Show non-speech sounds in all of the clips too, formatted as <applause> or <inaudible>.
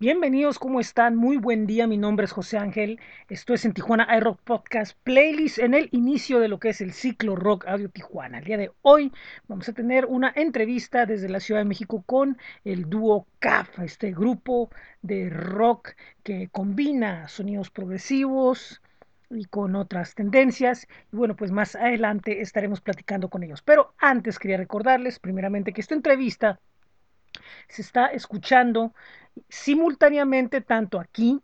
Bienvenidos, ¿cómo están? Muy buen día, mi nombre es José Ángel. Esto es en Tijuana iRock Podcast Playlist en el inicio de lo que es el ciclo Rock Audio Tijuana. El día de hoy vamos a tener una entrevista desde la Ciudad de México con el dúo CAF, este grupo de rock que combina sonidos progresivos, y con otras tendencias. Y bueno, pues más adelante estaremos platicando con ellos. Pero antes quería recordarles primeramente que esta entrevista se está escuchando simultáneamente tanto aquí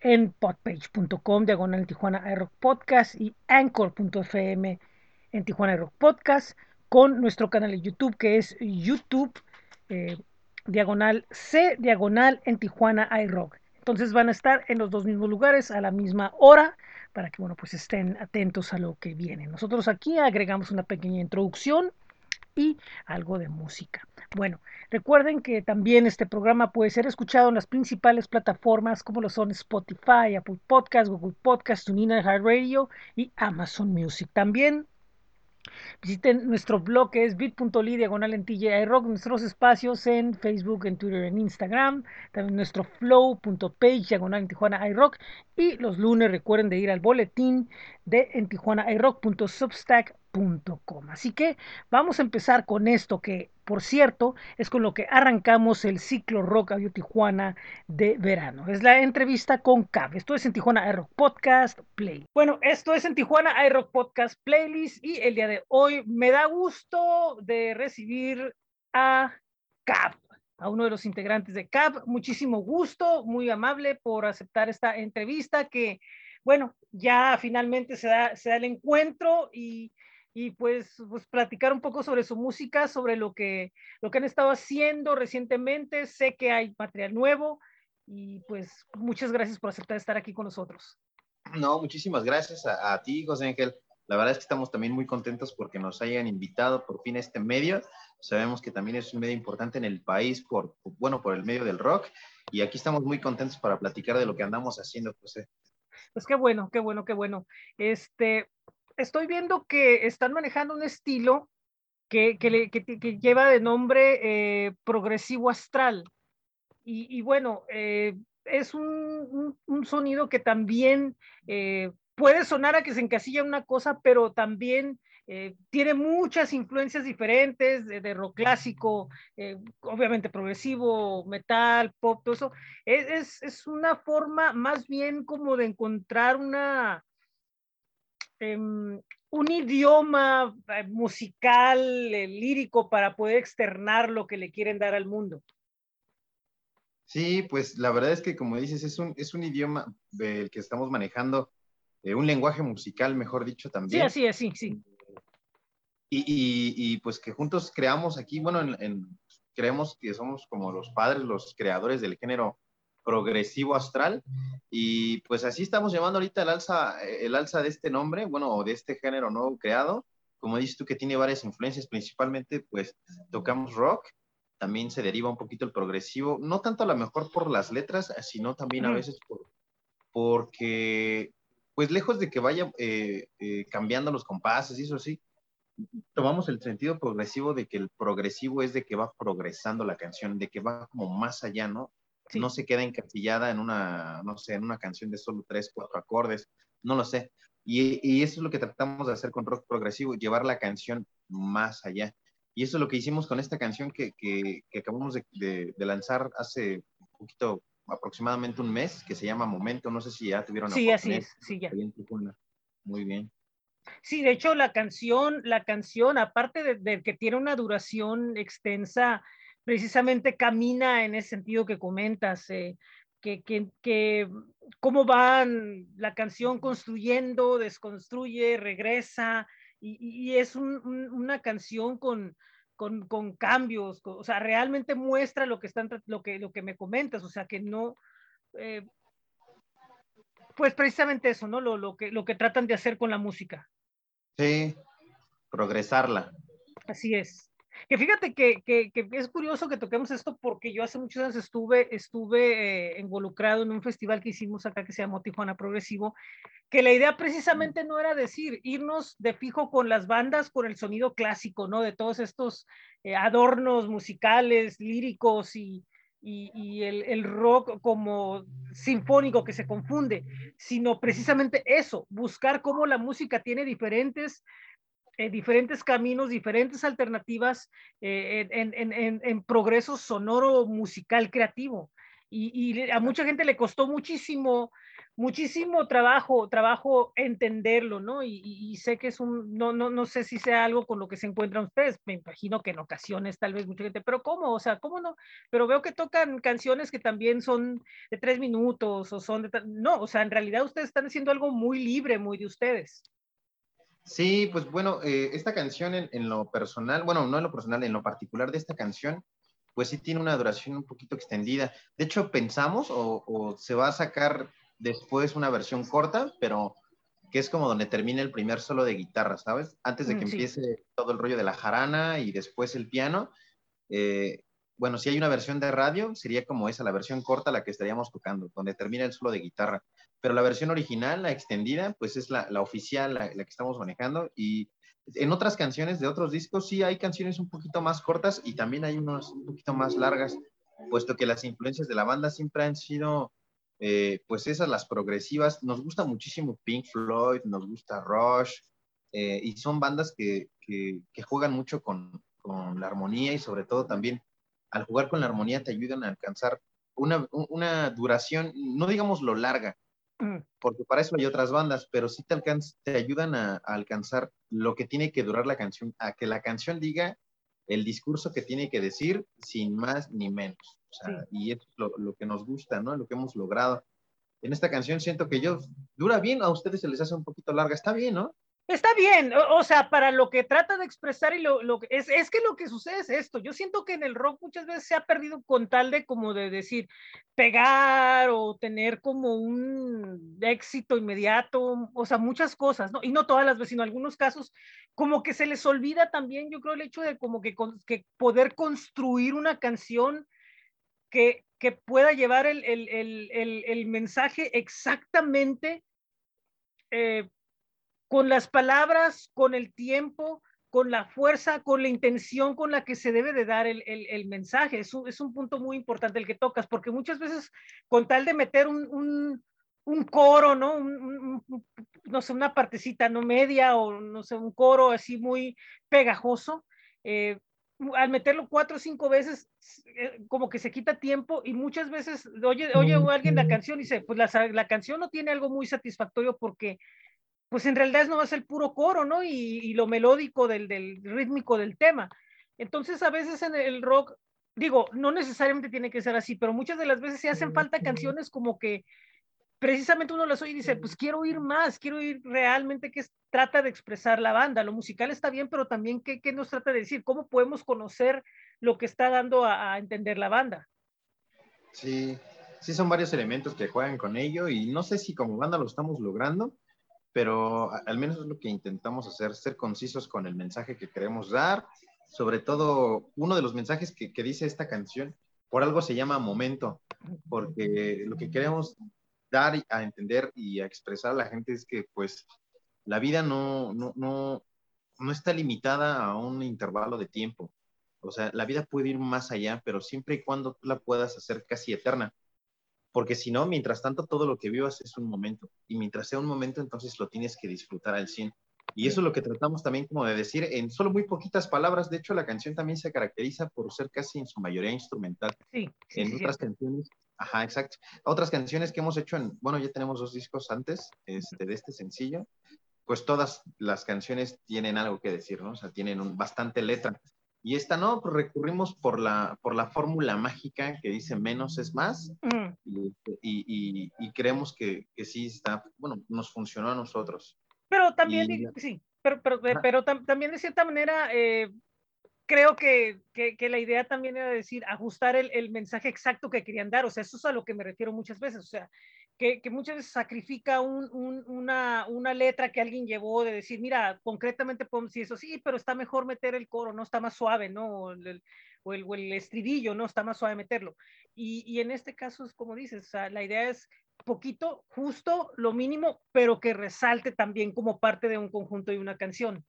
en podpage.com, diagonal Tijuana iRock Podcast y anchor.fm en Tijuana iRock Podcast, con nuestro canal de YouTube que es YouTube eh, diagonal C diagonal en Tijuana iRock. Entonces van a estar en los dos mismos lugares a la misma hora para que bueno pues estén atentos a lo que viene. Nosotros aquí agregamos una pequeña introducción y algo de música. Bueno, recuerden que también este programa puede ser escuchado en las principales plataformas como lo son Spotify, Apple Podcasts, Google Podcasts, TuneIn, Radio y Amazon Music. También Visiten nuestro blog que es bit.ly diagonal en rock, nuestros espacios en Facebook, en Twitter, en Instagram, también nuestro flow.page diagonal en Tijuana iRock y los lunes recuerden de ir al boletín de en Tijuana iRock.substack.com. Así que vamos a empezar con esto que por cierto, es con lo que arrancamos el ciclo Rock Audio Tijuana de verano. Es la entrevista con Cav. Esto es en Tijuana iRock Podcast Play. Bueno, esto es en Tijuana iRock Podcast Playlist y el día de hoy me da gusto de recibir a Cav a uno de los integrantes de CAP. Muchísimo gusto, muy amable por aceptar esta entrevista que, bueno, ya finalmente se da, se da el encuentro y y pues, pues platicar un poco sobre su música, sobre lo que, lo que han estado haciendo recientemente. Sé que hay material nuevo y pues muchas gracias por aceptar estar aquí con nosotros. No, muchísimas gracias a, a ti, José Ángel. La verdad es que estamos también muy contentos porque nos hayan invitado por fin a este medio. Sabemos que también es un medio importante en el país por, bueno, por el medio del rock. Y aquí estamos muy contentos para platicar de lo que andamos haciendo, José. Pues qué bueno, qué bueno, qué bueno. Este, estoy viendo que están manejando un estilo que, lleva de nombre eh, progresivo astral. Y, bueno, eh, es un, sonido que también eh, puede sonar a que se encasilla una cosa, pero también tiene muchas influencias diferentes de, rock clásico, obviamente progresivo, metal, pop, todo eso. Es, es, una forma más bien como de encontrar una, Em, un idioma eh, musical, eh, lírico, para poder externar lo que le quieren dar al mundo. Sí, pues la verdad es que como dices, es un, es un idioma del que estamos manejando, eh, un lenguaje musical, mejor dicho, también. Sí, así es, sí, sí. Y, pues que juntos creamos aquí, bueno, creemos que somos como los padres, los creadores del género progresivo astral. Y pues así estamos llamando ahorita el alza, el alza de este nombre, bueno, de este género nuevo creado. Como dices tú, que tiene varias influencias, principalmente pues tocamos rock, también se deriva un poquito el progresivo, no tanto a lo mejor por las letras, sino también a veces por, porque, pues lejos de que vaya eh, eh, cambiando los compases y eso sí, tomamos el sentido progresivo de que el progresivo es de que va progresando la canción, de que va como más allá, ¿no? No se queda encasillada en una, no sé, en una canción de solo tres, cuatro acordes, no lo sé. Y, eso es lo que tratamos de hacer con rock progresivo, llevar la canción más allá. Y eso es lo que hicimos con esta canción que, que, acabamos de, lanzar hace un poquito, aproximadamente un mes, que se llama Momento. No sé si ya tuvieron Sí, así es, sí, ya. Muy bien. Sí, de hecho la canción, la canción, aparte de, de, que tiene una duración extensa, precisamente camina en ese sentido que comentas, eh, que, que, cómo van la canción construyendo, desconstruye, regresa, y, es una canción con, con, cambios, o sea, realmente muestra lo que, están, lo, que, lo que me comentas, o sea, que no... Eh, pues precisamente eso, ¿no? Lo, lo, que, lo que tratan de hacer con la música. Sí, progresarla. Así es. Que fíjate que, que, que, es curioso que toquemos esto porque yo hace muchos años estuve, estuve eh, involucrado en un festival que hicimos acá que se llamó Tijuana Progresivo, que la idea precisamente no era decir irnos de fijo con las bandas, con el sonido clásico, ¿no? De todos estos eh, adornos musicales, líricos y, y, el, rock como sinfónico que se confunde, sino precisamente eso, buscar cómo la música tiene diferentes, eh, diferentes caminos, diferentes alternativas eh, en, progreso sonoro, musical, creativo. y, a mucha gente le costó muchísimo muchísimo trabajo, trabajo entenderlo, ¿no? Y, sé que es un, no, no, no sé si sea algo con lo que se encuentran ustedes, me imagino que en ocasiones tal vez mucha gente, pero ¿cómo? O sea, ¿cómo no? Pero veo que tocan canciones que también son de tres minutos o son de, no, o sea, en realidad ustedes están haciendo algo muy libre, muy de ustedes. Sí, pues bueno, eh, esta canción en, lo personal, bueno, no en lo personal, en lo particular de esta canción, pues sí tiene una duración un poquito extendida. De hecho, pensamos o se va a sacar después una versión corta, pero que es como donde termina el primer solo de guitarra, ¿sabes? Antes de que mm, empiece todo el rollo de la jarana y después el piano. Eh, bueno, si hay una versión de radio, sería como esa, la versión corta la que estaríamos tocando, donde termina el solo de guitarra. Pero la versión original, la extendida, pues es la, oficial, la, la, que estamos manejando. Y en otras canciones de otros discos, sí hay canciones un poquito más cortas y también hay unos un poquito más largas, puesto que las influencias de la banda siempre han sido eh, pues esas las progresivas, nos gusta muchísimo Pink Floyd, nos gusta Rush, eh, y son bandas que, que, juegan mucho con, con, la armonía y sobre todo también al jugar con la armonía te ayudan a alcanzar una, una duración, no digamos lo larga. Porque para eso hay otras bandas, pero sí te, te ayudan a, a, alcanzar lo que tiene que durar la canción, a que la canción diga el discurso que tiene que decir sin más ni menos. Y es lo, lo, que nos gusta, ¿no? Lo que hemos logrado. En esta canción siento que yo, dura bien, a ustedes se les hace un poquito larga, está bien, ¿no? Está bien, o, sea, para lo que trata de expresar y lo, lo es, es que lo que sucede es esto. Yo siento que en el rock muchas veces se ha perdido con tal de como de decir pegar o tener como un éxito inmediato, o sea, muchas cosas, ¿no? Y no todas las veces, sino algunos casos, como que se les olvida también, yo creo, el hecho de como que, que poder construir una canción que, que pueda llevar el, el, el, el mensaje exactamente eh, con las palabras, con el tiempo, con la fuerza, con la intención con la que se debe de dar el, el, mensaje. Es un, es un, punto muy importante el que tocas, porque muchas veces con tal de meter un, un, un coro, ¿no? no sé, una partecita no media o no sé, un coro así muy pegajoso, eh, al meterlo cuatro o cinco veces, eh, como que se quita tiempo y muchas veces oye, oye alguien la canción y dice, pues la, la canción no tiene algo muy satisfactorio porque pues en realidad no va a ser el puro coro, ¿no? Y, y lo melódico del, del, rítmico del tema. Entonces a veces en el rock, digo, no necesariamente tiene que ser así, pero muchas de las veces se hacen falta canciones como que precisamente uno las oye y dice, pues quiero oír más, quiero oír realmente qué trata de expresar la banda. Lo musical está bien, pero también qué, qué nos trata de decir, cómo podemos conocer lo que está dando a, a, entender la banda. Sí, sí son varios elementos que juegan con ello y no sé si como banda lo estamos logrando, pero al menos es lo que intentamos hacer, ser concisos con el mensaje que queremos dar. Sobre todo, uno de los mensajes que, que dice esta canción, por algo se llama momento, porque lo que queremos dar a entender y a expresar a la gente es que pues la vida no, no, no, no está limitada a un intervalo de tiempo. O sea, la vida puede ir más allá, pero siempre y cuando tú la puedas hacer casi eterna. Porque si no, mientras tanto, todo lo que vivas es un momento. Y mientras sea un momento, entonces lo tienes que disfrutar al 100. Y eso es lo que tratamos también como de decir en solo muy poquitas palabras. De hecho, la canción también se caracteriza por ser casi en su mayoría instrumental. Sí. en otras canciones Ajá, exacto. Otras canciones que hemos hecho en, bueno, ya tenemos dos discos antes este, de este sencillo, pues todas las canciones tienen algo que decir, ¿no? O sea, tienen un, bastante letra. Y esta no, pues recurrimos por la, por la fórmula mágica que dice menos es más mm. Y, y, y, creemos que, que, sí está, bueno, nos funcionó a nosotros. Pero también, sí, pero, pero, pero también de cierta manera, eh, creo que, que, la idea también era decir, ajustar el, el, mensaje exacto que querían dar. O sea, eso es a lo que me refiero muchas veces. O sea, que, que muchas veces sacrifica un, un, una, una, letra que alguien llevó de decir, mira, concretamente podemos decir eso, sí, pero está mejor meter el coro, ¿no? Está más suave, ¿no? O el, o el, estribillo, ¿no? Está más suave meterlo. Y, y, en este caso es como dices, o sea, la idea es poquito, justo, lo mínimo, pero que resalte también como parte de un conjunto y una canción.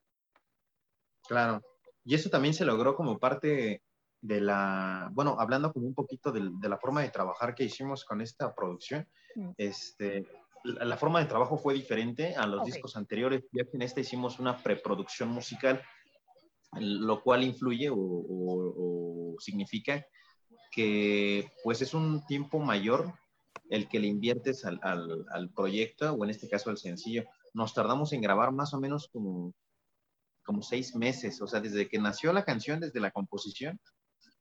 Claro, y eso también se logró como parte de la, bueno, hablando como un poquito de, de, la forma de trabajar que hicimos con esta producción, mm. este, la, la, forma de trabajo fue diferente a los okay. discos anteriores, ya que en este hicimos una preproducción musical, lo cual influye o, o, o significa que pues es un tiempo mayor el que le inviertes al, al, al, proyecto o en este caso al sencillo. Nos tardamos en grabar más o menos como, como seis meses, o sea, desde que nació la canción, desde la composición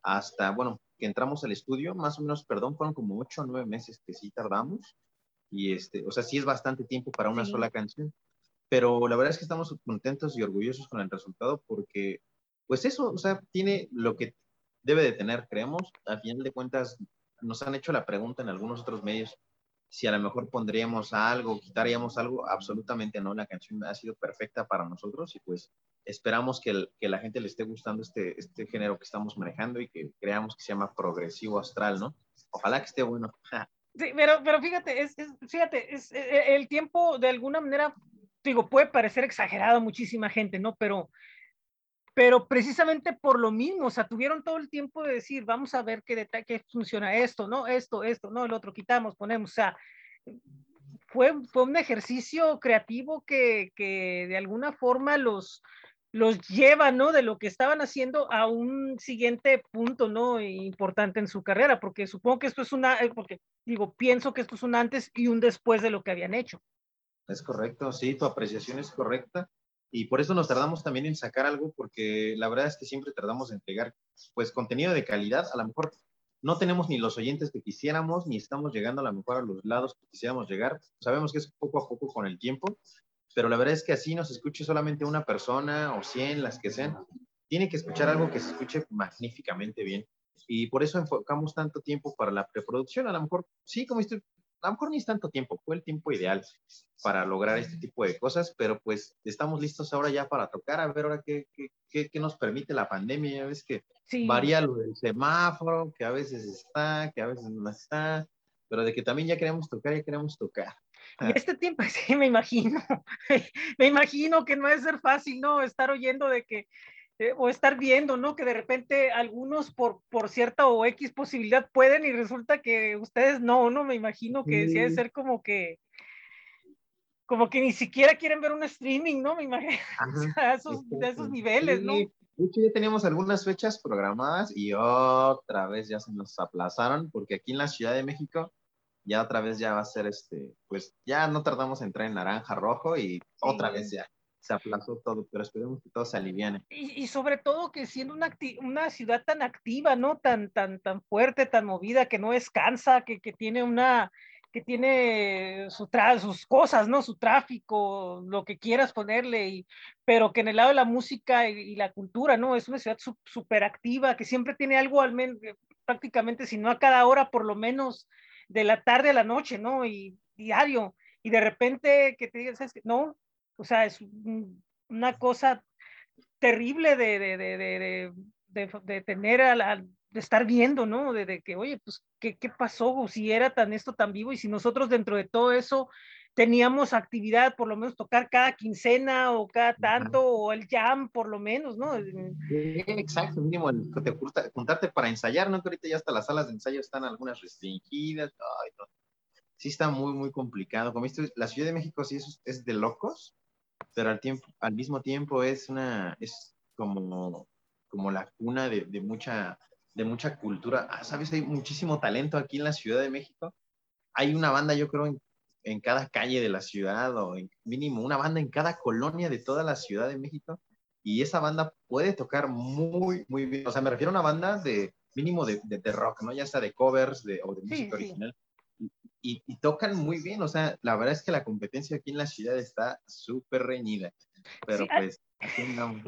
hasta, bueno, que entramos al estudio, más o menos, perdón, fueron como ocho o nueve meses que sí tardamos. Y este, o sea, sí es bastante tiempo para una sí. sola canción. Pero la verdad es que estamos contentos y orgullosos con el resultado porque, pues eso, o sea, tiene lo que debe de tener, creemos. Al final de cuentas, nos han hecho la pregunta en algunos otros medios si a lo mejor pondríamos algo, quitaríamos algo, absolutamente no, la canción ha sido perfecta para nosotros y pues esperamos que, el, que la gente le esté gustando este, este género que estamos manejando y que creamos que se llama progresivo astral, ¿no? Ojalá que esté bueno. Sí, pero, pero fíjate, es, es, fíjate, es, el tiempo de alguna manera, digo, puede parecer exagerado a muchísima gente, ¿no? Pero pero precisamente por lo mismo, o sea, tuvieron todo el tiempo de decir, vamos a ver qué detalle qué funciona esto, no, esto, esto, no, el otro quitamos, ponemos, o sea, fue, fue un ejercicio creativo que, que de alguna forma los, los lleva, ¿no? De lo que estaban haciendo a un siguiente punto, ¿no? Importante en su carrera, porque supongo que esto es una, eh, porque digo, pienso que esto es un antes y un después de lo que habían hecho. Es correcto, sí, tu apreciación es correcta y por eso nos tardamos también en sacar algo, porque la verdad es que siempre tardamos en entregar pues contenido de calidad, a lo mejor no tenemos ni los oyentes que quisiéramos, ni estamos llegando a lo mejor a los lados que quisiéramos llegar, sabemos que es poco a poco con el tiempo, pero la verdad es que así nos escuche solamente una persona o 100, las que sean, tiene que escuchar algo que se escuche magníficamente bien. Y por eso enfocamos tanto tiempo para la preproducción. A lo mejor, sí, como a lo mejor ni es tanto tiempo, fue el tiempo ideal para lograr este tipo de cosas, pero pues estamos listos ahora ya para tocar, a ver ahora qué, qué, qué nos permite la pandemia, ya ves que sí. varía lo del semáforo, que a veces está, que a veces no está, pero de que también ya queremos tocar, ya queremos tocar. Y este tiempo, <laughs> sí, me imagino, me imagino que no es ser fácil, ¿no? Estar oyendo de que eh, o estar viendo, ¿no? Que de repente algunos por, por cierta o X posibilidad pueden y resulta que ustedes no, ¿no? Me imagino que sí. debe ser como que, como que ni siquiera quieren ver un streaming, ¿no? Me imagino, <laughs> a esos, de esos niveles, ¿no? De hecho, ya teníamos algunas fechas programadas y otra vez ya se nos aplazaron porque aquí en la Ciudad de México ya otra vez ya va a ser este, pues ya no tardamos en entrar en naranja, rojo y sí. otra vez ya se aplazó todo, pero esperemos que todo se aliviane. Y, y sobre todo que siendo una, una, ciudad tan activa, ¿no? Tan, tan, tan fuerte, tan movida, que no descansa, que, que tiene una, que tiene su sus cosas, ¿no? Su tráfico, lo que quieras ponerle, y, pero que en el lado de la música y, la cultura, ¿no? Es una ciudad súper activa, que siempre tiene algo al menos, prácticamente, si no a cada hora, por lo menos de la tarde a la noche, ¿no? Y diario. Y de repente que te digas, que no, o sea, es una cosa terrible de, de, de, de tener a la, de estar viendo, ¿no? De, que, oye, pues, ¿qué, ¿qué, pasó? O si era tan esto tan vivo y si nosotros dentro de todo eso teníamos actividad, por lo menos tocar cada quincena o cada tanto, o el jam, por lo menos, ¿no? Exacto, mínimo, el, te, juntarte para ensayar, ¿no? Que ahorita ya hasta las salas de ensayo están algunas restringidas, ay, no. Sí está muy, muy complicado. Como viste, la Ciudad de México sí es, es de locos, pero al, tiempo, al mismo tiempo es una, es como, como la cuna de, de mucha de mucha cultura. Ah, ¿Sabes? Hay muchísimo talento aquí en la Ciudad de México. Hay una banda, yo creo, en, en, cada calle de la ciudad, o en mínimo una banda en cada colonia de toda la Ciudad de México. Y esa banda puede tocar muy, muy bien. O sea, me refiero a una banda de mínimo de, de, de rock, ¿no? Ya sea de covers de, o de música sí, original. Sí. Y, y, tocan muy bien. O sea, la verdad es que la competencia aquí en la ciudad está súper reñida. Pero sí, pues, aquí andamos.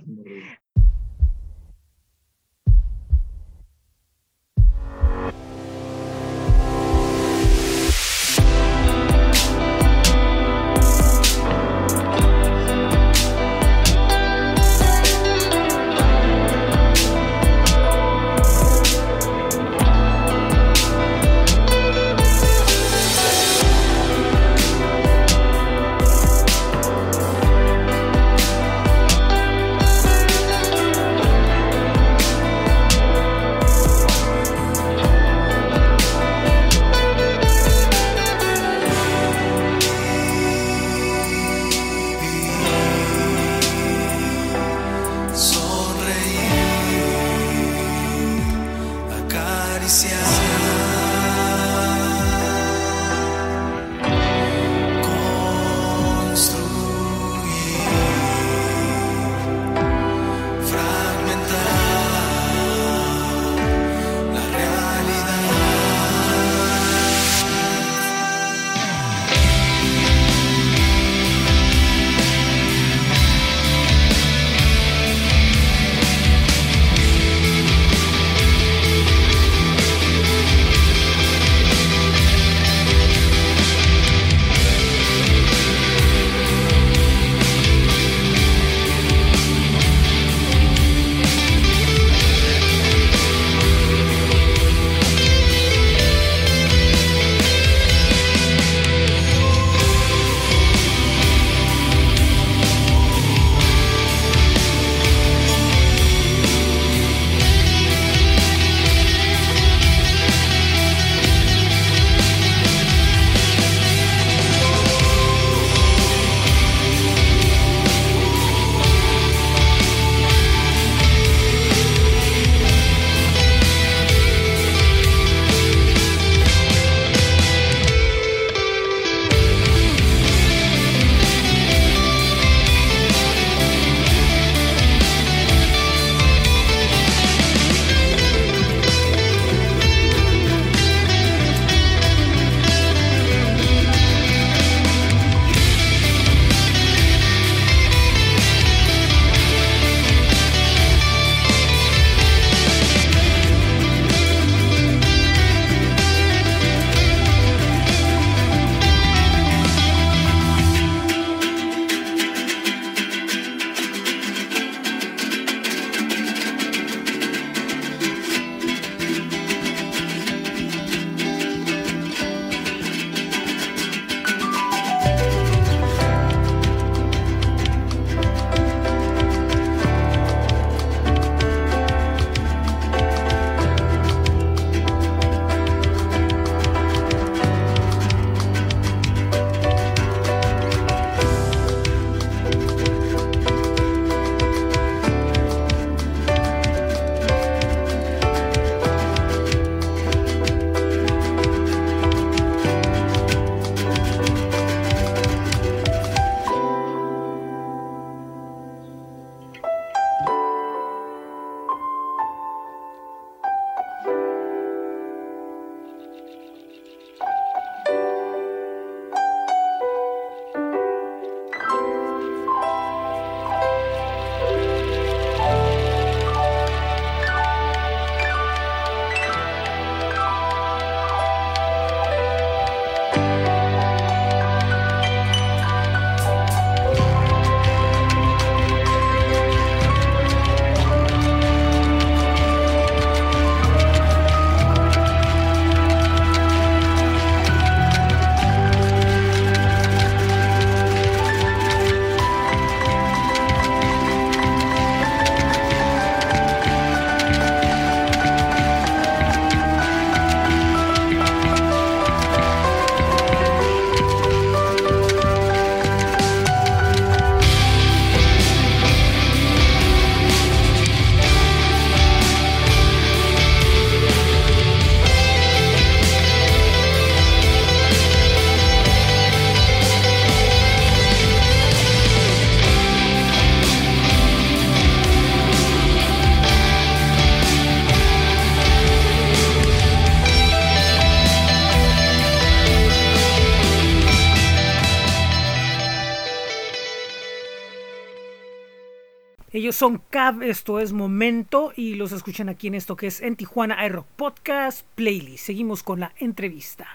Ellos son Cab, esto es Momento y los escuchan aquí en esto que es en Tijuana iRock Podcast Playlist. Seguimos con la entrevista.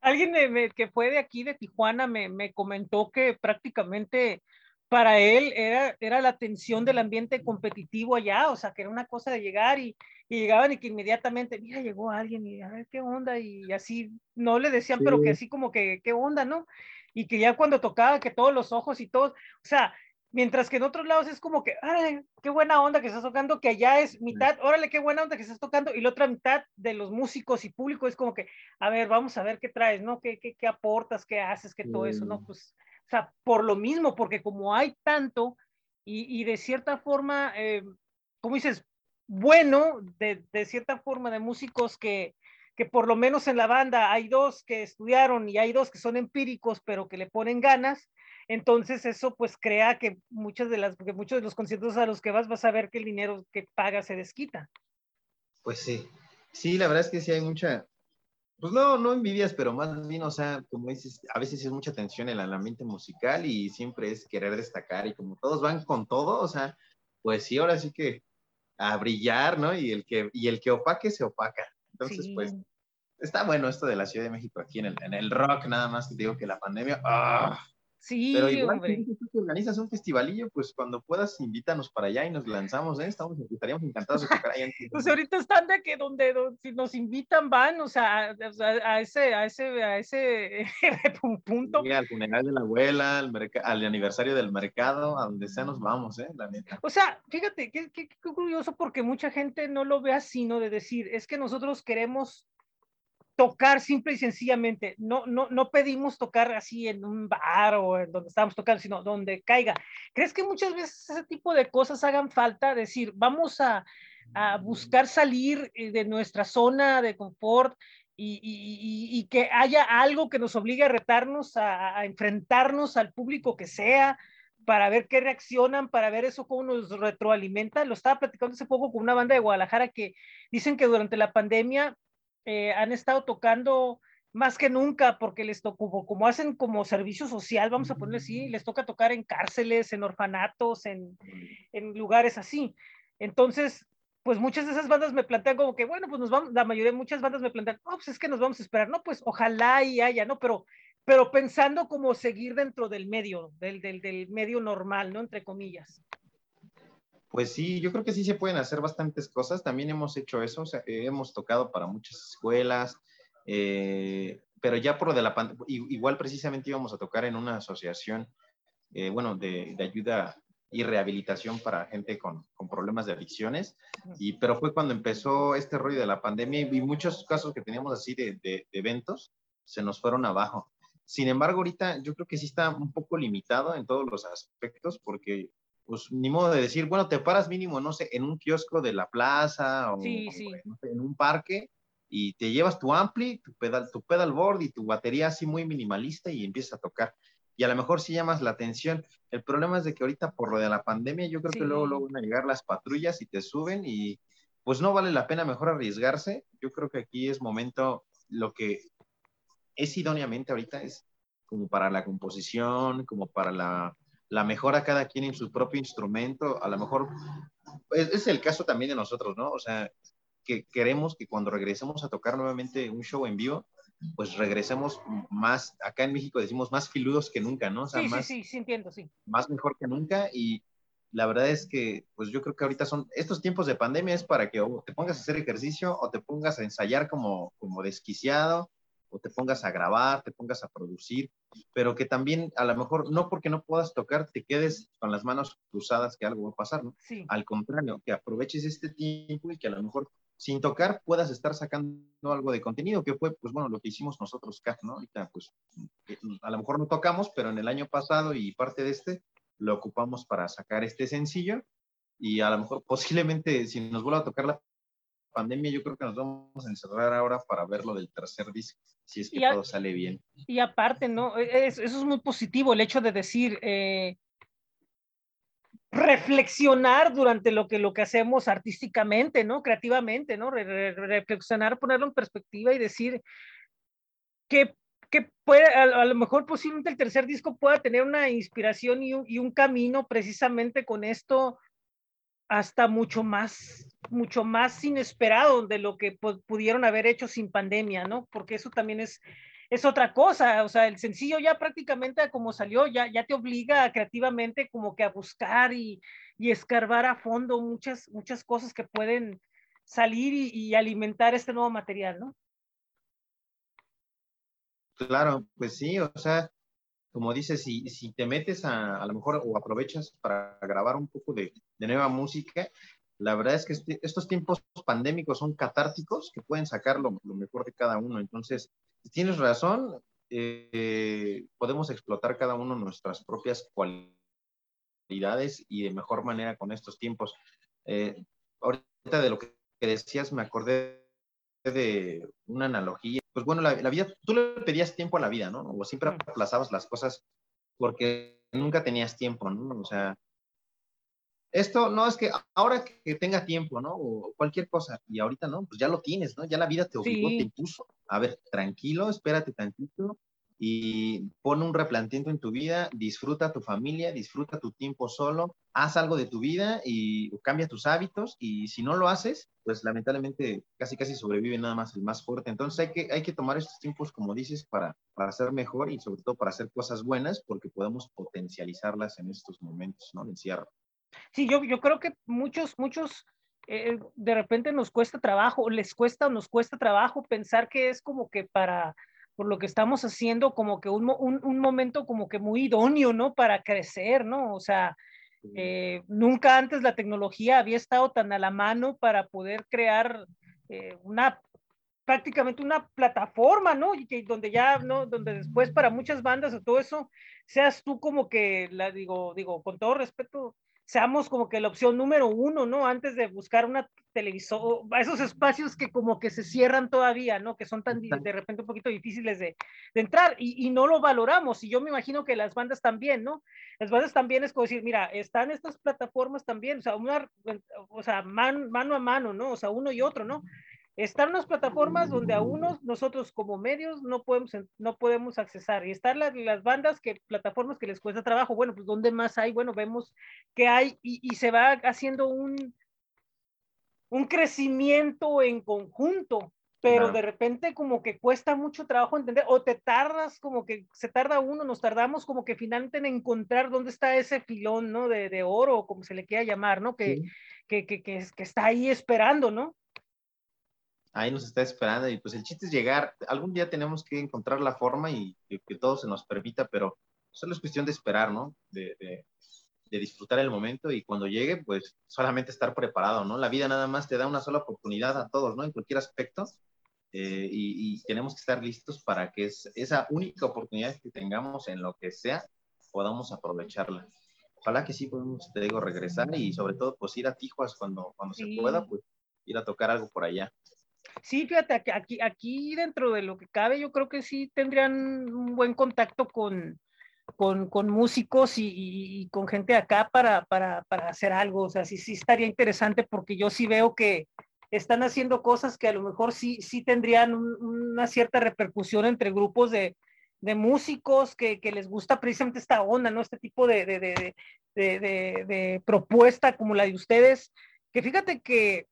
Alguien que fue de aquí de Tijuana me, me comentó que prácticamente para él era, era la tensión del ambiente competitivo allá, o sea, que era una cosa de llegar y, y llegaban y que inmediatamente, mira, llegó alguien y a ver qué onda, y así, no le decían, pero que así como que, qué onda, ¿no? Y que ya cuando tocaba, que todos los ojos y todos, o sea, mientras que en otros lados es como que, ay, qué buena onda que estás tocando, que allá es mitad, órale, qué buena onda que estás tocando, y la otra mitad de los músicos y público es como que, a ver, vamos a ver qué traes, ¿no? ¿Qué, qué, qué aportas, qué haces, qué todo eso, ¿no? Pues o sea, por lo mismo, porque como hay tanto y, de cierta forma, eh, como dices, bueno, de, de, cierta forma de músicos que, que por lo menos en la banda hay dos que estudiaron y hay dos que son empíricos, pero que le ponen ganas, entonces eso pues crea que muchas de las, que muchos de los conciertos a los que vas vas a ver que el dinero que pagas se desquita. Pues sí, sí, la verdad es que sí hay mucha, pues no, no envidias, pero más bien, o sea, como dices, a veces es mucha tensión en el ambiente musical y siempre es querer destacar y como todos van con todo, o sea, pues sí, ahora sí que a brillar, ¿no? Y el que, y el que opaque se opaca. Entonces, pues, está bueno esto de la Ciudad de México aquí en el, en el rock, nada más que digo que la pandemia, ¡ah! Sí, Pero igual hombre. si tú organizas un festivalillo, pues cuando puedas invítanos para allá y nos lanzamos, ¿eh? Estamos, estaríamos encantados de tocar allá en <laughs> Pues ahorita están de que donde, donde, si nos invitan van, o sea, a, a ese, a ese, a ese <laughs> punto. Sí, al funeral de la abuela, al, al, aniversario del mercado, a donde sea nos vamos, ¿eh? La neta. O sea, fíjate, qué, qué, qué curioso porque mucha gente no lo ve así, ¿no? De decir, es que nosotros queremos tocar simple y sencillamente. No, no, no pedimos tocar así en un bar o en donde estamos tocando, sino donde caiga. ¿Crees que muchas veces ese tipo de cosas hagan falta? Decir, vamos a, a buscar salir eh, de nuestra zona de confort y, y, y, que haya algo que nos obligue a retarnos, a, a, enfrentarnos al público que sea, para ver qué reaccionan, para ver eso cómo nos retroalimenta. Lo estaba platicando hace poco con una banda de Guadalajara que dicen que durante la pandemia eh, han estado tocando más que nunca porque les tocó, como hacen como servicio social, vamos a ponerle así, les toca tocar en cárceles, en orfanatos, en, en lugares así. Entonces, pues muchas de esas bandas me plantean como que, bueno, pues nos vamos, la mayoría, muchas bandas me plantean, oh, pues es que nos vamos a esperar, no, pues ojalá y haya, ¿no? Pero, pero pensando como seguir dentro del medio, del, del, del medio normal, ¿no? Entre comillas. Pues sí, yo creo que sí se pueden hacer bastantes cosas. También hemos hecho eso, o sea, hemos tocado para muchas escuelas, eh, pero ya por lo de la pandemia, igual precisamente íbamos a tocar en una asociación, eh, bueno, de, de, ayuda y rehabilitación para gente con, con, problemas de adicciones, y, pero fue cuando empezó este rollo de la pandemia y muchos casos que teníamos así de, de, de eventos se nos fueron abajo. Sin embargo, ahorita yo creo que sí está un poco limitado en todos los aspectos porque pues ni modo de decir, bueno, te paras mínimo, no sé, en un kiosco de la plaza o, sí, sí. o no sé, en un parque y te llevas tu ampli, tu pedal, tu pedalboard y tu batería así muy minimalista y empiezas a tocar. Y a lo mejor sí llamas la atención. El problema es de que ahorita por lo de la pandemia, yo creo sí. que luego, luego van a llegar las patrullas y te suben y pues no vale la pena mejor arriesgarse. Yo creo que aquí es momento, lo que es idóneamente ahorita es como para la composición, como para la la mejora cada quien en su propio instrumento, a lo mejor es, es, el caso también de nosotros, ¿no? O sea, que queremos que cuando regresemos a tocar nuevamente un show en vivo, pues regresemos más, acá en México decimos más filudos que nunca, ¿no? O sea, sí, más, sí, sí, sí, entiendo, sí. Más mejor que nunca y la verdad es que, pues yo creo que ahorita son, estos tiempos de pandemia es para que o te pongas a hacer ejercicio o te pongas a ensayar como, como desquiciado o te pongas a grabar, te pongas a producir, pero que también a lo mejor no porque no puedas tocar te quedes con las manos cruzadas que algo va a pasar, ¿no? Sí. Al contrario, que aproveches este tiempo y que a lo mejor sin tocar puedas estar sacando algo de contenido, que fue, pues bueno, lo que hicimos nosotros, ¿no? Ahorita, pues, a lo mejor no tocamos, pero en el año pasado y parte de este, lo ocupamos para sacar este sencillo y a lo mejor <laughs> posiblemente si nos vuelve a tocar la pandemia, yo creo que nos vamos a encerrar ahora para ver lo del tercer disco, si es que a, todo sale bien. Y aparte, ¿no? Es, eso es muy positivo, el hecho de decir, eh, reflexionar durante lo que, lo que hacemos artísticamente, ¿no? Creativamente, ¿no? Re, re, reflexionar, ponerlo en perspectiva y decir que, que puede, a, a, lo mejor posiblemente el tercer disco pueda tener una inspiración y un, y un camino precisamente con esto hasta mucho más, mucho más inesperado de lo que pudieron haber hecho sin pandemia, ¿no? Porque eso también es, es otra cosa, o sea, el sencillo ya prácticamente como salió, ya, ya te obliga creativamente como que a buscar y, y escarbar a fondo muchas, muchas cosas que pueden salir y, y alimentar este nuevo material, ¿no? Claro, pues sí, o sea, como dices, si, si te metes a, a lo mejor o aprovechas para grabar un poco de, nueva música, la verdad es que este, estos tiempos pandémicos son catárticos que pueden sacar lo, mejor de cada uno. Entonces, tienes razón, eh, podemos explotar cada uno nuestras propias cualidades y de mejor manera con estos tiempos. Eh, ahorita de lo que decías, me acordé de una analogía pues bueno, la, la, vida, tú le pedías tiempo a la vida, ¿no? O siempre aplazabas las cosas porque nunca tenías tiempo, ¿no? O sea, esto no es que ahora que tenga tiempo, ¿no? O cualquier cosa, y ahorita no, pues ya lo tienes, ¿no? Ya la vida te obligó, sí. te impuso. A ver, tranquilo, espérate tantito, y pon un replanteamiento en tu vida, disfruta tu familia, disfruta tu tiempo solo, haz algo de tu vida y cambia tus hábitos y si no lo haces, pues lamentablemente casi casi sobrevive nada más el más fuerte. Entonces hay que, hay que tomar estos tiempos, como dices, para, para ser mejor y sobre todo para hacer cosas buenas porque podemos potencializarlas en estos momentos, ¿no? El encierro. Sí, yo, yo creo que muchos, muchos eh, de repente nos cuesta trabajo, les cuesta o nos cuesta trabajo pensar que es como que para por lo que estamos haciendo, como que un, un, un, momento como que muy idóneo, ¿no? Para crecer, ¿no? O sea, eh, nunca antes la tecnología había estado tan a la mano para poder crear eh, una prácticamente una plataforma, ¿no? Y que donde ya, ¿no? Donde después para muchas bandas o todo eso, seas tú como que, la digo, digo, con todo respeto, seamos como que la opción número uno, ¿no? Antes de buscar una televisor, esos espacios que como que se cierran todavía, ¿no? Que son tan de repente un poquito difíciles de, de entrar y, y, no lo valoramos. Y yo me imagino que las bandas también, ¿no? Las bandas también es como decir, mira, están estas plataformas también, o sea, una, o sea, man, mano a mano, ¿no? O sea, uno y otro, ¿no? Están las plataformas donde a unos, nosotros como medios, no podemos, no podemos accesar. Y están las, las bandas, que plataformas que les cuesta trabajo. Bueno, pues ¿dónde más hay? Bueno, vemos que hay y, y se va haciendo un, un crecimiento en conjunto, pero de repente como que cuesta mucho trabajo entender, o te tardas como que se tarda uno, nos tardamos como que finalmente en encontrar dónde está ese filón, ¿no? De, de oro, como se le quiera llamar, ¿no? Que, sí. que, que, que, que está ahí esperando, ¿no? Ahí nos está esperando y pues el chiste es llegar, algún día tenemos que encontrar la forma y que, que todo se nos permita, pero solo es cuestión de esperar, ¿no? De, de, de, disfrutar el momento y cuando llegue, pues solamente estar preparado, ¿no? La vida nada más te da una sola oportunidad a todos, ¿no? En cualquier aspecto eh, y, y, tenemos que estar listos para que es, esa única oportunidad que tengamos en lo que sea, podamos aprovecharla. Ojalá que sí podamos, te digo, regresar y sobre todo pues ir a Tijuas cuando, cuando sí. se pueda, pues ir a tocar algo por allá. Sí, fíjate, aquí, aquí dentro de lo que cabe, yo creo que sí tendrían un buen contacto con, con, con músicos y, con gente acá para, para, para, hacer algo. O sea, sí, sí estaría interesante porque yo sí veo que están haciendo cosas que a lo mejor sí, sí tendrían un, una cierta repercusión entre grupos de, de músicos que, que, les gusta precisamente esta onda, ¿no? Este tipo de, de, de propuesta como la de ustedes. Que fíjate que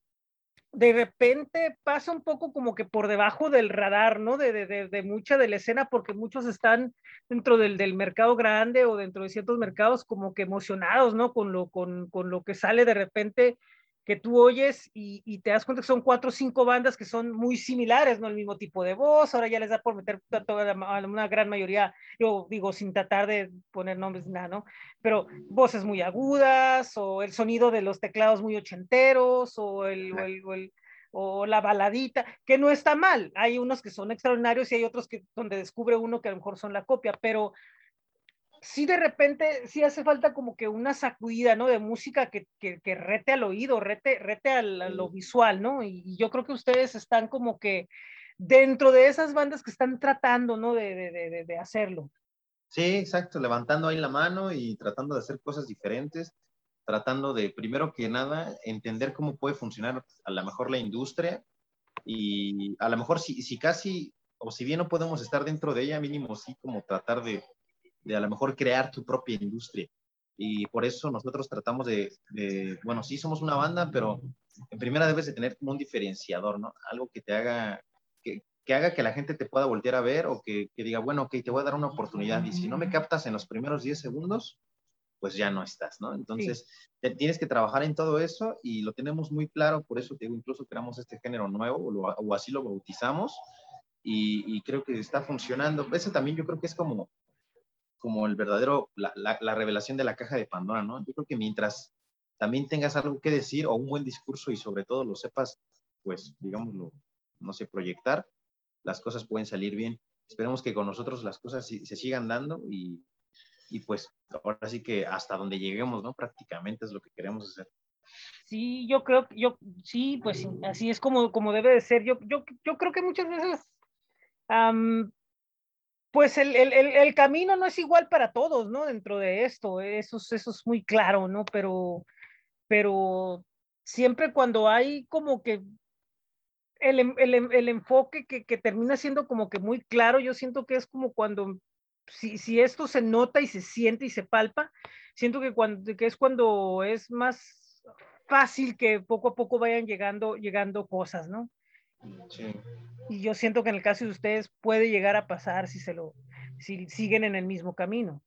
de repente pasa un poco como que por debajo del radar, ¿no? De, de, de mucha de la escena, porque muchos están dentro del, del, mercado grande o dentro de ciertos mercados como que emocionados, ¿no? Con lo, con, con lo que sale de repente que tú oyes y, y, te das cuenta que son cuatro o cinco bandas que son muy similares, ¿no? El mismo tipo de voz, ahora ya les da por meter a toda la, a una gran mayoría, yo digo, sin tratar de poner nombres, nada, ¿no? Pero voces muy agudas, o el sonido de los teclados muy ochenteros, o el, o el, o el o la baladita, que no está mal. Hay unos que son extraordinarios y hay otros que donde descubre uno que a lo mejor son la copia, pero sí de repente, sí hace falta como que una sacudida, ¿no? De música que, que, que rete al oído, rete, rete al, a lo visual, ¿no? Y, y, yo creo que ustedes están como que dentro de esas bandas que están tratando, ¿no? De, de, de, de hacerlo. Sí, exacto, levantando ahí la mano y tratando de hacer cosas diferentes, tratando de, primero que nada, entender cómo puede funcionar a lo mejor la industria y a lo mejor si, si casi, o si bien no podemos estar dentro de ella, mínimo sí como tratar de, de a lo mejor crear tu propia industria. y por eso nosotros tratamos de, bueno, sí somos una banda, pero en primera debes de tener como un diferenciador, ¿no? Algo que te haga, que, que haga que la gente te pueda voltear a ver o que, que, diga, bueno, ok, te voy a dar una oportunidad y si no me captas en los primeros 10 segundos, pues ya no estás, ¿no? Entonces, tienes que trabajar en todo eso y lo tenemos muy claro, por eso te digo, incluso creamos este género nuevo o, o así lo bautizamos y, y, creo que está funcionando. Ese también yo creo que es como como el verdadero, la, la, revelación de la caja de Pandora, ¿no? Yo creo que mientras también tengas algo que decir o un buen discurso y sobre todo lo sepas, pues, digámoslo, no sé, proyectar, las cosas pueden salir bien. Esperemos que con nosotros las cosas se sigan dando y, y pues ahora sí que hasta donde lleguemos, ¿no? Prácticamente es lo que queremos hacer. Sí, yo creo, yo, sí, pues así es como, como debe de ser. Yo, yo, yo creo que muchas veces um, pues el, el, el, camino no es igual para todos, ¿no? Dentro de esto, eso, eso es muy claro, ¿no? Pero, pero siempre cuando hay como que el, el enfoque que, que, termina siendo como que muy claro, yo siento que es como cuando, si, si esto se nota y se siente y se palpa, siento que, cuando, que es cuando es más fácil que poco a poco vayan llegando, llegando cosas, ¿no? Sí. Y yo siento que en el caso de ustedes puede llegar a pasar si se lo, si siguen en el mismo camino.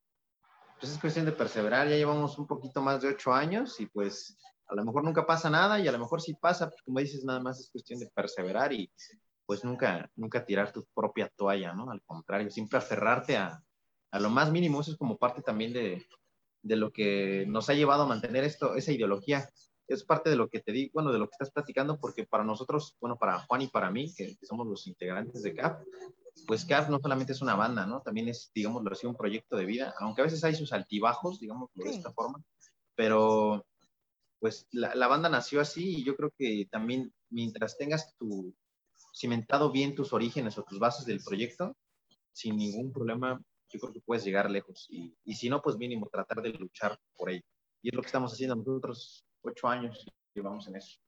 Pues es cuestión de perseverar, ya llevamos un poquito más de ocho años y pues a lo mejor nunca pasa nada y a lo mejor sí pasa, pues como dices, nada más es cuestión de perseverar y pues nunca, nunca tirar tu propia toalla, ¿no? Al contrario, siempre aferrarte a, a lo más mínimo, eso es como parte también de, de lo que nos ha llevado a mantener esto, esa ideología es parte de lo que te di, bueno, de lo que estás platicando, porque para nosotros, bueno, para Juan y para mí, que, somos los integrantes de CAP, pues CAP no solamente es una banda, ¿no? También es, digamos, lo un proyecto de vida, aunque a veces hay sus altibajos, digamos, de esta forma, pero pues la, la, banda nació así y yo creo que también mientras tengas tu cimentado bien tus orígenes o tus bases del proyecto, sin ningún problema, yo creo que puedes llegar lejos y, y si no, pues mínimo tratar de luchar por ello. Y es lo que estamos haciendo nosotros ocho años llevamos en eso.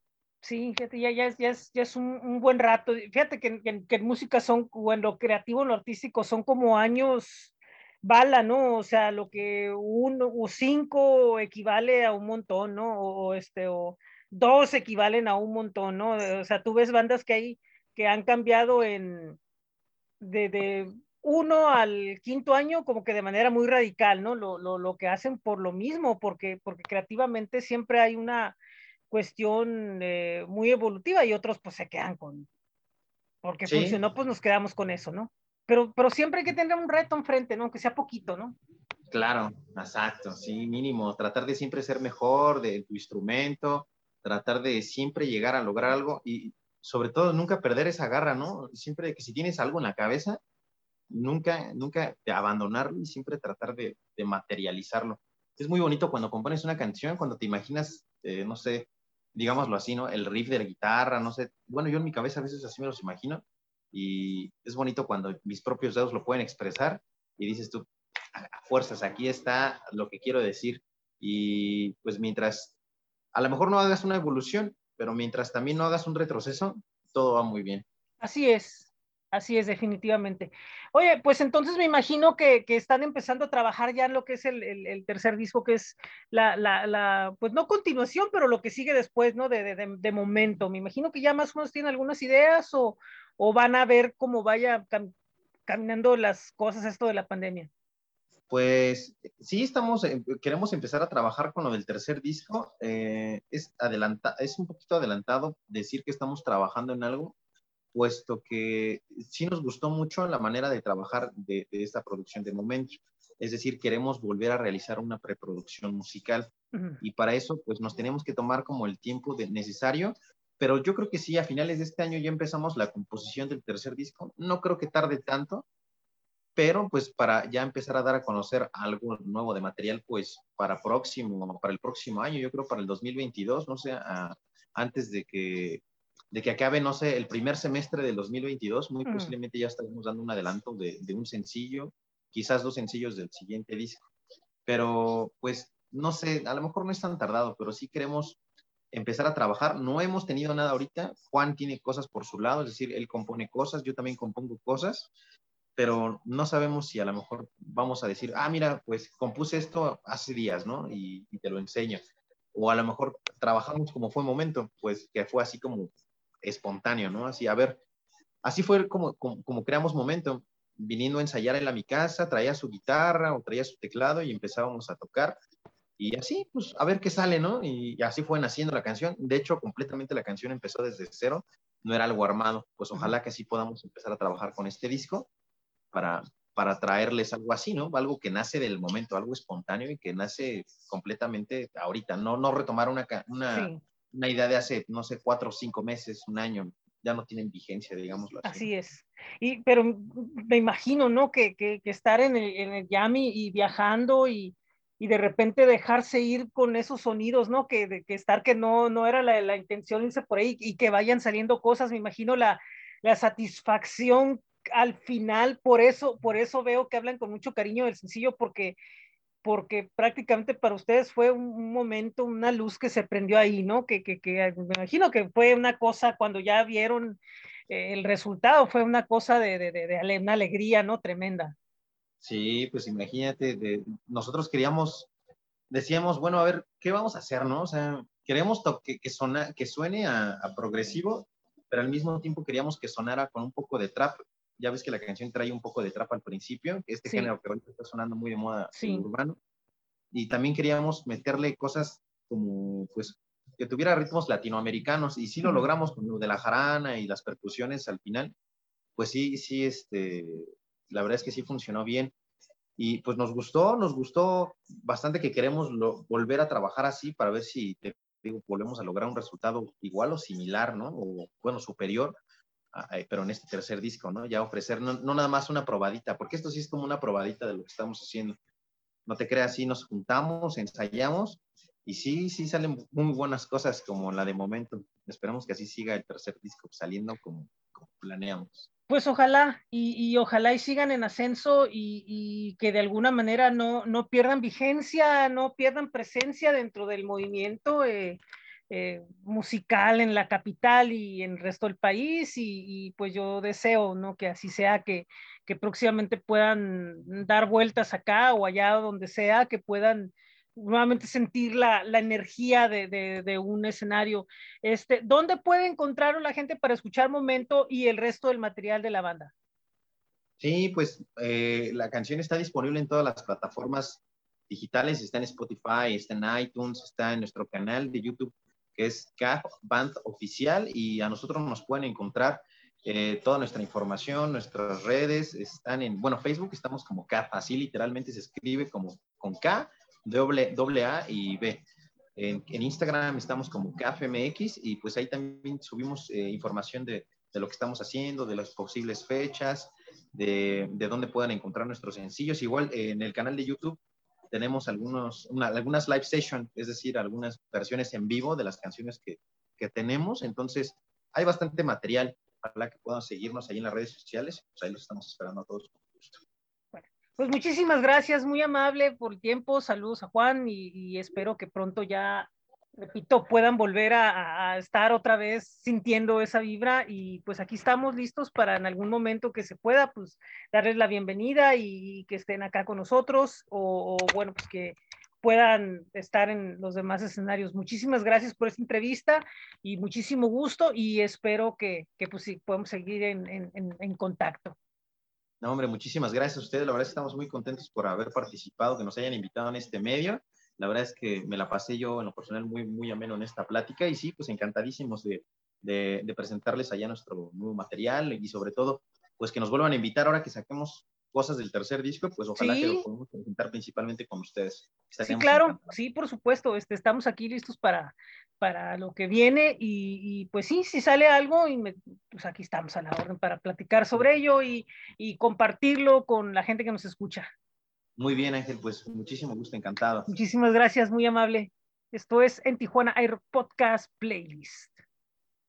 Sí, fíjate, ya, ya, ya es, ya es un, un, buen rato. Fíjate que, que, que, en música son, o en lo creativo, en lo artístico, son como años bala, ¿no? O sea, lo que uno o cinco equivale a un montón, ¿no? O, este, o dos equivalen a un montón, ¿no? O sea, tú ves bandas que hay que han cambiado en de, de uno al quinto año como que de manera muy radical, ¿no? Lo, lo, lo que hacen por lo mismo, porque, porque creativamente siempre hay una cuestión eh, muy evolutiva y otros pues se quedan con, porque sí. funcionó, pues nos quedamos con eso, ¿no? Pero, pero siempre hay que tener un reto enfrente, ¿no? Aunque sea poquito, ¿no? Claro, exacto, sí, mínimo, tratar de siempre ser mejor de tu instrumento, tratar de siempre llegar a lograr algo y sobre todo nunca perder esa garra, ¿no? Siempre que si tienes algo en la cabeza, nunca, nunca abandonarlo y siempre tratar de, de, materializarlo. Es muy bonito cuando compones una canción, cuando te imaginas, eh, no sé, digámoslo así, ¿no? El riff de la guitarra, no sé. Bueno, yo en mi cabeza a veces así me los imagino y es bonito cuando mis propios dedos lo pueden expresar y dices tú, a fuerzas, aquí está lo que quiero decir. Y pues mientras, a lo mejor no hagas una evolución, pero mientras también no hagas un retroceso, todo va muy bien. Así es, Así es, definitivamente. Oye, pues entonces me imagino que, que están empezando a trabajar ya en lo que es el, el, tercer disco, que es la, la, la, pues no continuación, pero lo que sigue después, ¿no? De, de, de, momento. Me imagino que ya más o menos tienen algunas ideas o, o van a ver cómo vaya cam, caminando las cosas esto de la pandemia. Pues sí, estamos, eh, queremos empezar a trabajar con lo del tercer disco. Eh, es, adelanta, es un poquito adelantado decir que estamos trabajando en algo, puesto que sí nos gustó mucho la manera de trabajar de, de esta producción de momento. Es decir, queremos volver a realizar una preproducción musical uh -huh. y para eso pues nos tenemos que tomar como el tiempo de, necesario, pero yo creo que sí, a finales de este año ya empezamos la composición del tercer disco. No creo que tarde tanto, pero pues para ya empezar a dar a conocer algo nuevo de material, pues para próximo, para el próximo año, yo creo para el 2022, no sé, a, antes de que de que acabe, no sé, el primer semestre del 2022, muy mm. posiblemente ya estaremos dando un adelanto de, de, un sencillo, quizás dos sencillos del siguiente disco. Pero, pues, no sé, a lo mejor no es tan tardado, pero sí queremos empezar a trabajar. No hemos tenido nada ahorita. Juan tiene cosas por su lado, es decir, él compone cosas, yo también compongo cosas, pero no sabemos si a lo mejor vamos a decir, ah, mira, pues compuse esto hace días, ¿no? Y, te lo enseño. O a lo mejor trabajamos como fue momento, pues que fue así como espontáneo, ¿no? Así, a ver, así fue como, como, creamos momento, viniendo a ensayar en la mi casa, traía su guitarra o traía su teclado y empezábamos a tocar. Y así, pues, a ver qué sale, ¿no? Y, y así fue naciendo la canción. De hecho, completamente la canción empezó desde cero, no era algo armado. Pues ojalá que así podamos empezar a trabajar con este disco para, para traerles algo así, ¿no? Algo que nace del momento, algo espontáneo y que nace completamente ahorita, no, no retomar una, una, una idea de hace, no sé, cuatro o cinco meses, un año, ya no tienen vigencia, digámoslo así. Así es. Y, pero me imagino, ¿no? Que, que, que estar en el, en el Yami y viajando y, y, de repente dejarse ir con esos sonidos, ¿no? Que, de, que estar que no, no era la, la, intención irse por ahí y que vayan saliendo cosas, me imagino la, la satisfacción al final, por eso, por eso veo que hablan con mucho cariño del sencillo, porque, porque prácticamente para ustedes fue un, momento, una luz que se prendió ahí, ¿no? Que, que, me imagino que fue una cosa cuando ya vieron eh, el resultado, fue una cosa de, de, de, una alegría, ¿no? Tremenda. Sí, pues imagínate, nosotros queríamos, decíamos, bueno, a ver, ¿qué vamos a hacer, no? O sea, queremos que, que, que suene a progresivo, pero al mismo tiempo queríamos que sonara con un poco de trap ya ves que la canción trae un poco de trap al principio, este género que ahorita está sonando muy de moda sí. urbano. Y también queríamos meterle cosas como, pues, que tuviera ritmos latinoamericanos, y sí lo logramos con lo de la jarana y las percusiones al final. Pues sí, sí, este, la verdad es que sí funcionó bien. Y pues nos gustó, nos gustó bastante que queremos volver a trabajar así para ver si digo, volvemos a lograr un resultado igual o similar, ¿no? O bueno, superior pero en este tercer disco, ¿no? Ya ofrecer no, nada más una probadita, porque esto sí es como una probadita de lo que estamos haciendo. No te creas, sí nos juntamos, ensayamos y sí, sí salen muy buenas cosas como la de momento. Esperamos que así siga el tercer disco saliendo como, planeamos. Pues ojalá y, ojalá y sigan en ascenso y, y, que de alguna manera no, no pierdan vigencia, no pierdan presencia dentro del movimiento. Eh, eh, musical en la capital y en el resto del país y, pues yo deseo, ¿no? Que así sea, que, que, próximamente puedan dar vueltas acá o allá donde sea, que puedan nuevamente sentir la, la energía de, de, un escenario. Este, ¿Dónde puede encontrar la gente para escuchar Momento y el resto del material de la banda? Sí, pues eh, la canción está disponible en todas las plataformas digitales, está en Spotify, está en iTunes, está en nuestro canal de YouTube que es CAF Band Oficial y a nosotros nos pueden encontrar eh, toda nuestra información, nuestras redes están en, bueno, Facebook estamos como CAF, así literalmente se escribe como con K, doble, doble A y B. En, Instagram estamos como CAFMX y pues ahí también subimos eh, información de, de, lo que estamos haciendo, de las posibles fechas, de, de dónde puedan encontrar nuestros sencillos. Igual eh, en el canal de YouTube tenemos algunos, algunas live sessions, es decir, algunas versiones en vivo de las canciones que, que tenemos. Entonces, hay bastante material para que puedan seguirnos ahí en las redes sociales. Pues ahí los estamos esperando a todos Bueno, pues muchísimas gracias, muy amable por el tiempo. Saludos a Juan y espero que pronto ya repito, puedan volver a, a, estar otra vez sintiendo esa vibra y pues aquí estamos listos para en algún momento que se pueda, pues darles la bienvenida y que estén acá con nosotros o, o bueno, pues que puedan estar en los demás escenarios. Muchísimas gracias por esta entrevista y muchísimo gusto y espero que, que pues sí, podamos seguir en, en, en contacto. No, hombre, muchísimas gracias a ustedes. La verdad es que estamos muy contentos por haber participado, que nos hayan invitado en este medio la verdad es que me la pasé yo en lo personal muy, muy ameno en esta plática y sí, pues encantadísimos de, de, presentarles allá nuestro nuevo material y sobre todo, pues que nos vuelvan a invitar ahora que saquemos cosas del tercer disco, pues ojalá que lo podamos presentar principalmente con ustedes. Sí, claro, sí, por supuesto, este, estamos aquí listos para, para lo que viene y, y pues sí, si sale algo, y me, pues aquí estamos a la orden para platicar sobre ello y, y compartirlo con la gente que nos escucha. Muy bien, Ángel, pues muchísimo gusto, encantado. Muchísimas gracias, muy amable. Esto es en Tijuana Air Podcast Playlist.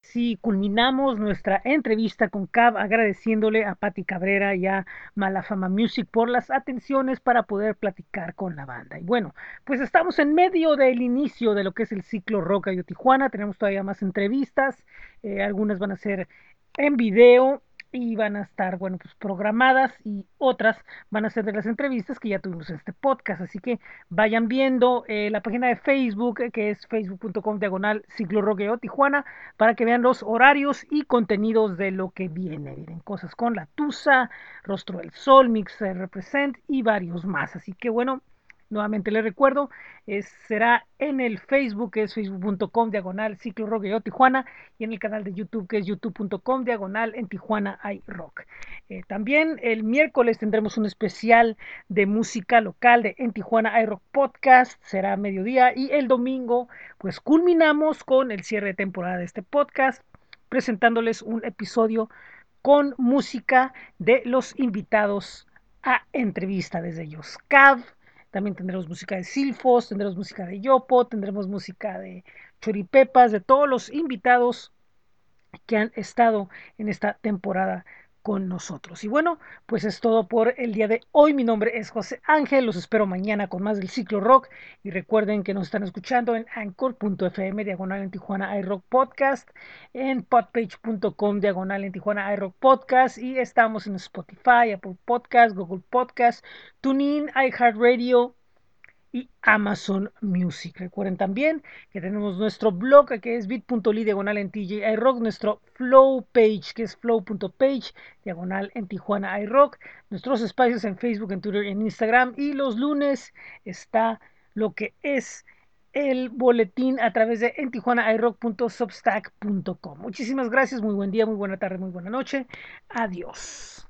Sí, culminamos nuestra entrevista con Cab agradeciéndole a Patti Cabrera y a Malafama Music por las atenciones para poder platicar con la banda. Y bueno, pues estamos en medio del inicio de lo que es el ciclo Rock de Tijuana. Tenemos todavía más entrevistas, eh, algunas van a ser en video y van a estar, bueno, pues programadas y otras van a ser de las entrevistas que ya tuvimos en este podcast. Así que vayan viendo eh, la página de Facebook, eh, que es facebook.com diagonal ciclo Tijuana, para que vean los horarios y contenidos de lo que viene. Vienen cosas con la Tusa, Rostro del Sol, Mixer Represent y varios más. Así que bueno, Nuevamente les recuerdo, será en el Facebook, que es facebook.com diagonal ciclo rock y Tijuana, y en el canal de YouTube, que es youtube.com diagonal en Tijuana hay rock. Eh, también el miércoles tendremos un especial de música local de En Tijuana hay rock podcast, será mediodía, y el domingo, pues culminamos con el cierre de temporada de este podcast, presentándoles un episodio con música de los invitados a entrevista desde ellos. CAV, también tendremos música de Silfos, tendremos música de Yopo, tendremos música de Choripepas, de todos los invitados que han estado en esta temporada con nosotros. Y bueno, pues es todo por el día de hoy. Mi nombre es José Ángel. Los espero mañana con más del ciclo rock. Y recuerden que nos están escuchando en anchor.fm diagonal en Tijuana iRock Podcast, en podpage.com diagonal en Tijuana iRock Podcast. Y estamos en Spotify, Apple Podcast, Google Podcast, TuneIn, iHeartRadio y Amazon Music. Recuerden también que tenemos nuestro blog que es bit.ly diagonal en TJ iRock, nuestro flow page que es flow.page diagonal en Tijuana iRock, nuestros espacios en Facebook, en Twitter, en Instagram y los lunes está lo que es el boletín a través de en Muchísimas gracias, muy buen día, muy buena tarde, muy buena noche. Adiós.